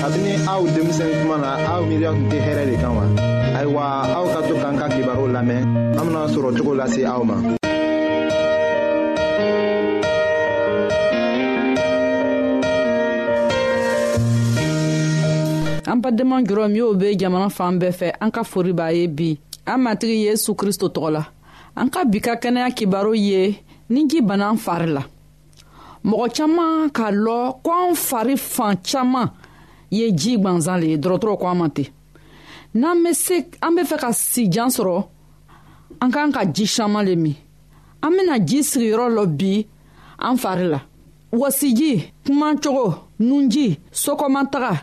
kabini aw denmisɛn kuma na aw miiriya tun tɛ hɛrɛ de kan wa ayiwa aw ka to k'an ka kibaruw lamɛn an bena sɔrɔ cogo lase aw ma an badenma jɔrɔ minw be jamana fan bɛɛ fɛ an ka fori b'a ye bi an matigi yesu kristo tɔgɔ la an ka bi ka kɛnɛya kibaru ye ni ji bana fari la mɔgɔ caman k'a lɔ ko an fari fan caman ye ji gwanzan le ye dɔrɔtɔrɔ ko an ma ten n'an bɛ se an bɛ fɛ ka sijan sɔrɔ an k'an ka ji caman le min an bɛna ji sigiyɔrɔ lɔ bi an fari la wasiji kumacogo nunji sokɔmataga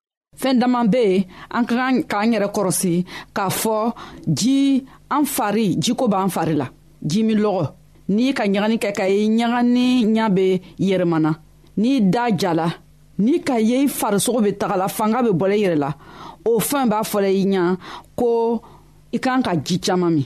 fɛɛn daman be yen an ka kan k'an yɛrɛ kɔrɔsi k'a fɔ ji an fari jiko b'an fari la ji min lɔgɔ n'i ka ɲagani kɛ ka ye ɲagani ɲa be yɛrɛmana n'i da jala n'i ka ye i farisogo be tagala fanga be bɔla i yɛrɛ la o fɛn b'a fɔla i ɲa ko i kan ka ji caaman min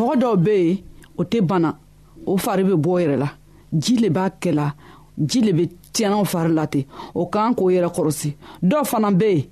mɔgɔ dɔw bɛ yen o tɛ bana o fari bɛ bɔ yɛrɛ la ji le b'a kɛ la ji le bɛ tiɲɛnaw fari la ten o kan k'o yɛrɛ kɔrɔsi dɔw fana bɛ yen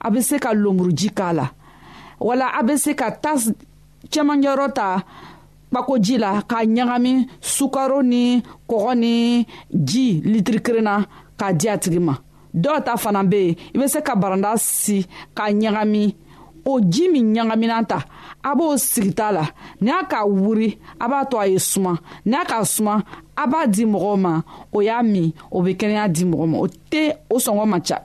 a bɛ se ka lomuruji k'a la wala a bɛ se ka tas cɛmancɛyɔrɔ ta kpakoji la k'a ɲagami sukaro ni kɔgɔ ni ji litiri kelen na k'a di a tigi ma dɔw ta fana bɛ yen i bɛ se ka baranda si k'a ɲagami o ji min ɲagaminan ta a b'o sigita la ni a k'a wuri a b'a to a ye suma ni a k'a suma a b'a di mɔgɔw ma o y'a min o bɛ kɛnɛya di mɔgɔ ma o tɛ o sɔngɔ man ca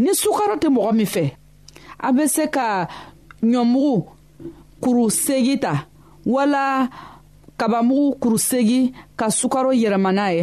ni sukaro tɛ mɔgɔ min fɛ a bɛ se ka ɲɔmugu kuru segi ta wala kabamugu kuru segi ka sukaro yɛlɛma n'a ye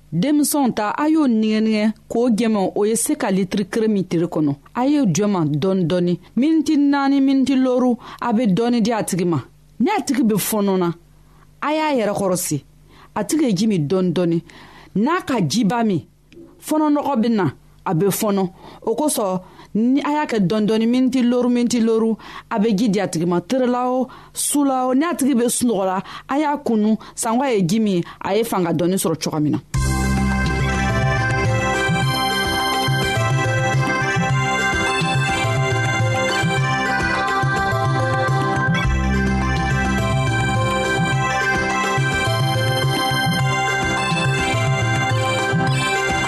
denmisɛnw ta a y'o nigɛnigɛ k'o jɛmɛ o ye se ka litiri kere min tiri kɔnɔ a ye jɔma dɔɔni dɔɔni miniti naani miniti loru a bɛ dɔɔni di a tigi ma ni a tigi bɛ fɔɔnɔ na a y'a yɛrɛ kɔrɔsi a tigi ye ji min dɔɔni dɔɔni n'a ka jiba min fɔnɔnɔgɔ bɛ na a bɛ fɔnɔ o kosɔn ni a y'a kɛ dɔɔni miniti loru miniti loru a bɛ ji di a tigi ma terela o su la o n'a tigi bɛ sunɔgɔ la a y'a kunu sanko a ye ji min a ye fanga dɔɔni sɔrɔ cogo min na.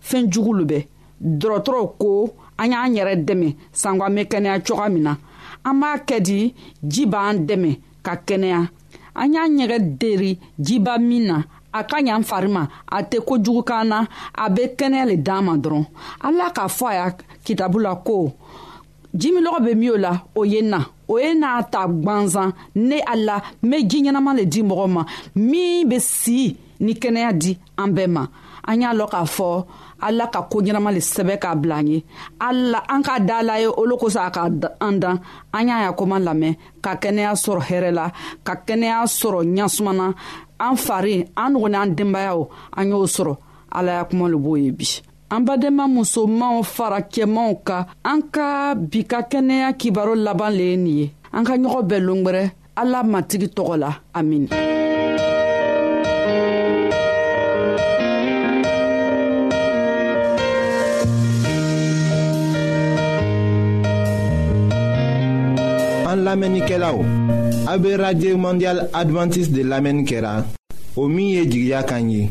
fɛn jugu lo bɛ dɔrɔtɔrɔw ko an y'an yɛrɛ dɛmɛ sanko an bɛ kɛnɛya cogoya min na an b'a kɛ di ji b'an dɛmɛ ka kɛnɛya an y'an ɲɛgɛ deri jiba min na a ka ɲan fari ma a tɛ kojugu kan na a bɛ kɛnɛya le d'an ma dɔrɔn ala k'a fɔ a y'a kitabu la ko jimilɔgɔ bɛ min o la o ye na o ye n'a ta gwanzan ne a la n bɛ ji ɲɛnama le di mɔgɔ ma min bɛ si ni kɛnɛya di an bɛɛ ma an y'a lɔn k'a fɔ ala ka ko ɲɛnama le sɛbɛ k'a bila an ye ala an k'a da la ye olu kosɔn a ka an dan an y'a y'a koma lamɛn ka kɛnɛya sɔrɔ hɛrɛ la ka kɛnɛya sɔrɔ ɲasumana an fari an nɔgɔn n'an denbayaw an y'o sɔrɔ ala y'a kuma le b'o ye bi an badenma musomanw fara cɛmanw ka an ka bi ka kɛnɛya kibaro laban le ye nin ye an ka ɲɔgɔn bɛɛ longwɛrɛ ala matigi tɔgɔ la amina An lamenike la ou, abe Radye Mondial Adventist de lamen kera, o miye di gya kanyi.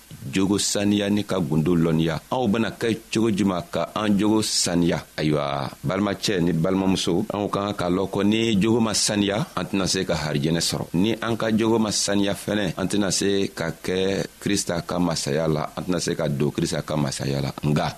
jogo saniya ni ka gundo lɔnniya anw bena kɛ cogo juman ka an jogo saniya ayiwa balimacɛ ni balimamuso anw ka kan ka lɔn ko ni jogo ma saniya an tɛna se ka harijɛnɛ sɔrɔ ni an ka jogo ma saniya fɛnɛ an tɛna se ka kɛ krista ka masaya la an tɛna se ka don krista ka masaya la nga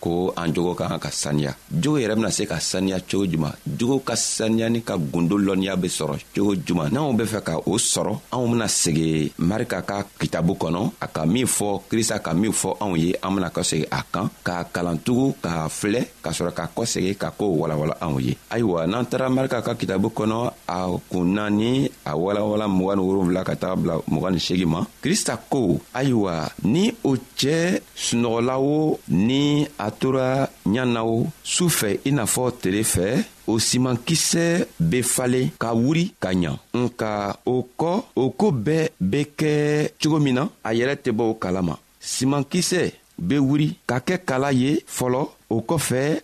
ko an jogo ka kan ka saniya jogo yɛrɛ bena se ka saniya cogo juman jogo ka saniyani ka gundo lɔnniya be sɔrɔ cogo juman n'anw be fɛ ka o sɔrɔ anw bena segi marika ka kitabu kɔnɔ a ka min fɔ krista ka min fɔ anw ye an bena kɔsegi a kan k'a kalantugu k'a filɛ ka sɔrɔ ka kɔsegi ka koo walawala anw ye ayiwa n'an taara marika ka kitabu kɔnɔ a kun naani a walawala mugan ni wolonfila ka taga bila mugan ni segi ma krista ko ayiwa ni o cɛɛ sunɔgɔla o ni a tora ɲa na o su fɛ i n'a fɔ tele fɛ o simankisɛ be falen ka wuri ka ɲa nka o kɔ o ko bɛɛ be kɛ cogo min na a yɛrɛ tɛ bɔ o kalama simankisɛ be wuri ka kɛ kala ye fɔlɔ o kɔfɛ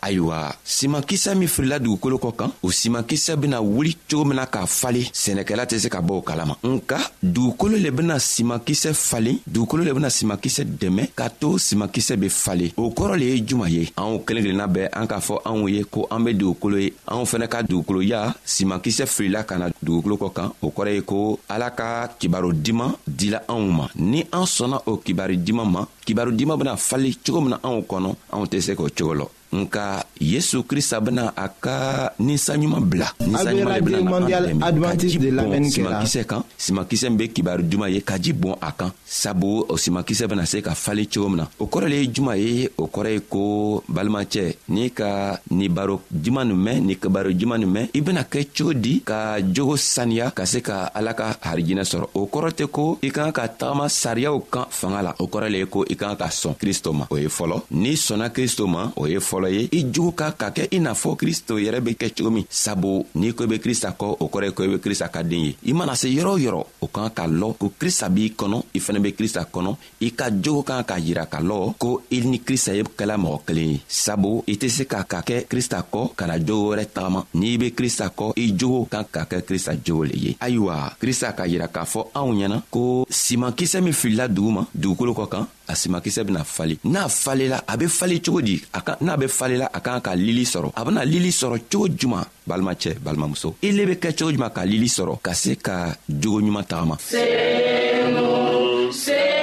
ayiwa simankisɛ min filila dugukolo kɔ kan o simankisɛ bena wuli cogo min na k'a falen sɛnɛkɛla tɛ se ka bɔ o kalama nka dugukolo le bena simankisɛ falen dugukolo le bena simankisɛ dɛmɛ k'a to simankisɛ be falen o kɔrɔ le ye juman ye anw kelen kelenna bɛɛ an k'a fɔ anw ye ko an be dugukolo ye anw fɛnɛ ka dugukoloya simankisɛ filila ka na dugukolo kɔ kan o kɔrɔ ye ko ala ka kibaro diman dila anw ma ni an sɔnna o kibari diman ma kibaru dima bena fali cogo min na anw kɔnɔ anw tɛ se k'o cogo lɔ nka yesu krista bena a ka ninsanɲuman bila ninsanɲuman le bena na an dɛmɛ ka ji bɔn simakisɛ kan simakisɛ min be kibaru duman ye ka ji bɔn a kan sabu o simakisɛ bena se ka fali cogo min na o kɔrɔ le ye juman ye o kɔrɔ ye ko balimacɛ n'i ka ni baro juman nin mɛn ni kibaro juman nin mɛn i bena kɛ cogo di ka jogo saniya ka se ka ala ka harijinɛ sɔrɔ o kɔrɔ tɛ ko i kan ka tagama sariyaw kan fanga la o kɔrɔ le ye ko i kan ka sɔn kristo ma o ye fɔlɔ n'i sɔnna kristo ma o ye fɔlɔ ye i jogo ka ka kɛ i n'a fɔ kristo yɛrɛ be kɛ cogo min sabu n'i ko i be krista kɔ o kɔrɔ ye ko i be krista ka den ye i mana se yɔrɔ o yɔrɔ o kan ka lɔ ko krista b'i kɔnɔ i fɛnɛ be krista kɔnɔ i ka jogo kan k'a yira ka lɔ ko i ni krista ye kɛla mɔgɔ kelen ye sabu i tɛ se ka ka kɛ krista kɔ ka na jogo wɛrɛ tagama n'i be krista kɔ i jogo kan ka kɛ krista jogo le ye ayiwa krista k'a yira k'a fɔ anw ɲɛna ko simankisɛ min filila dugu ma dugukolo kɔ kan a simakisɛ bena fale n'a falela a be fale cogo di n'a be falela a kan ka lili sɔrɔ a bena lili sɔrɔ cogo juman balimacɛ balimamuso i le be kɛ cogo juman ka lili sɔrɔ ka se ka jogo ɲuman tagama senu, senu.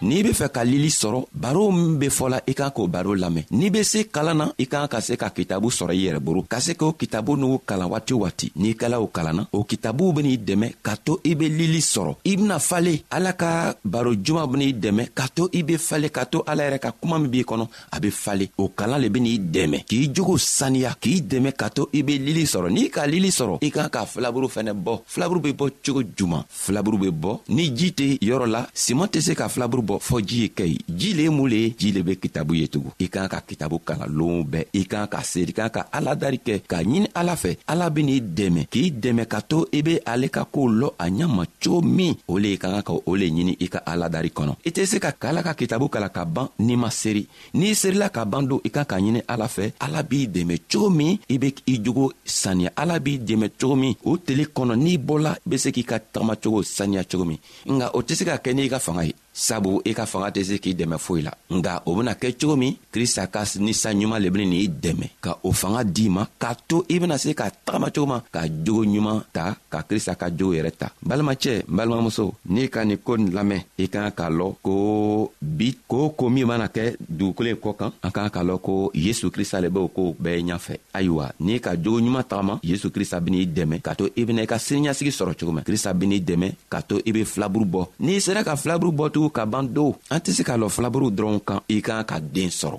n'i be fɛ ka lili sɔrɔ baro min be fɔla i kan k'o baro lamɛn n'i be se kalan na i kan ka se ka kitabu sɔrɔ i yɛrɛ boro ka se k'o kitabu n'u kalan waati waati n'i kɛla o kalanna o kitabuw ben'i dɛmɛ ka to i be lili sɔrɔ i bena fale ala ka baro juman ben'i dɛmɛ ka to i be fale ka to ala yɛrɛ ka kuma min b'i kɔnɔ a be fale o kalan le ben'i dɛmɛ k'i jogo saniya k'i dɛmɛ ka to i be lili sɔrɔ n'i ka lili sɔrɔ i kan ka filaburu fɛnɛ bɔ filaburu be bɔ cogo juman filaburu be bɔ ni ji tɛ yɔrɔ la siman tɛ se ka filaburu bɔ fɔɔ ji ye kɛ ye ji le ye mun le ye ji le be kitabu ye tugun i kan ka kitabu kalan loon bɛɛ i kan ka seeri kan ka aladari kɛ k'a ɲini ala fɛ ala ben'i dɛmɛ k'i dɛmɛ ka to i be ale ka koow lɔ a ɲa ma cogo min o le i ka kan ka o le ɲini i ka aladari kɔnɔ i tɛ se ka kala ka kitabu kala a ban n'i ma seri n'i serila ka ban don i kan k'a ɲini ala fɛ ala b'i dɛmɛ cogo min i be i jogo saniya ala b'i dɛmɛ cogo min o tele kɔnɔ n'i bɔla i be se k'i ka tagama cogo saniya cogo min nka o tɛ se ka kɛ n'i ka fanga ye sabu i ka fanga tɛ se k'i dɛmɛ foyi la nka o bena kɛ cogo min krista ka ni sa ɲuman le beni n'i dɛmɛ ka o fanga d'i ma k'a to i bena se ka tagama cogo ma ka jogo ɲuman ta ka krista ka jogo yɛrɛ ta balimacɛ n balimamuso n'i ka nin ko nin lamɛn i ka kan k'a lɔn ko bi ko ko min mana kɛ dugukolo ye kɔ kan an ka kan k'a lɔn ko yesu krista le b'o kow bɛɛ ɲafɛ ayiwa n'i ka jogo ɲuman tagama yesu krista ben'i dɛmɛ k'a to i bena i ka siniɲasigi sɔrɔ cogo min krista ben'i dɛmɛ k'a to i be filaburu bɔ n'i sera ka filaburu bɔtugu ka ban do an tɛ se k'a lɔn filaburuw dɔrɔnw kan i ka kan ka den sɔrɔ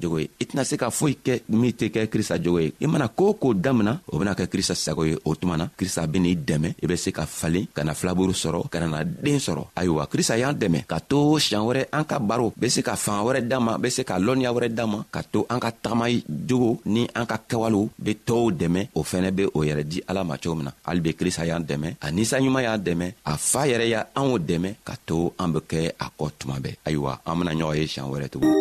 jogo ye i tɛna se ka foyi kɛ min tɛ kɛ krista jogo ye i mana ko ko damina o bɛna kɛ krista sago ye o tuma na krista bɛna i dɛmɛ i bɛ se ka falen ka na filaburu sɔrɔ ka nana den sɔrɔ ayiwa krista y'an dɛmɛ ka to siɲɛ wɛrɛ an ka baro bɛ se ka fanga wɛrɛ d'an ma bɛ se ka lɔnniya wɛrɛ d'an ma ka to an ka tagama jogo ni an ka kɛwalew bɛ tɔɔw dɛmɛ o fɛnɛ bɛ o yɛrɛ di ala ma cogo min na hali be krista y'an dɛmɛ a ninsanɲuman y'an dɛmɛ a fa yɛrɛ y'a anw dɛmɛ ka to an be kɛ a kɔ tuma bɛɛ ayiwa an bena ɲɔgɔn ye siɲan wɛrɛ tugun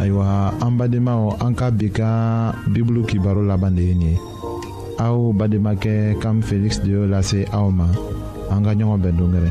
ayiwa an badenmaw an ka bi ka bibulu kibaro laban de ye nin ye aw bademakɛ kam feliksi de y'o lase aw ma an ka ɲɔgɔn bɛn dongɛrɛ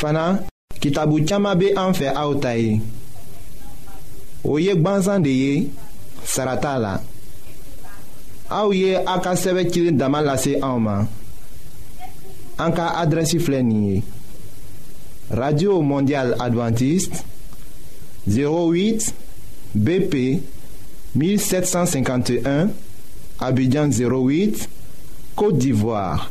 fana kitabu caman bɛ an fɛ aw ta ye o ye gbansan de ye sara t'a la aw ye aw ka sɛbɛn cilen dama lase anw ma an ka adrɛsi filɛ nin ye radio mondial adventiste 08 BP 1751 Abidjan 08 Côte d'Ivoire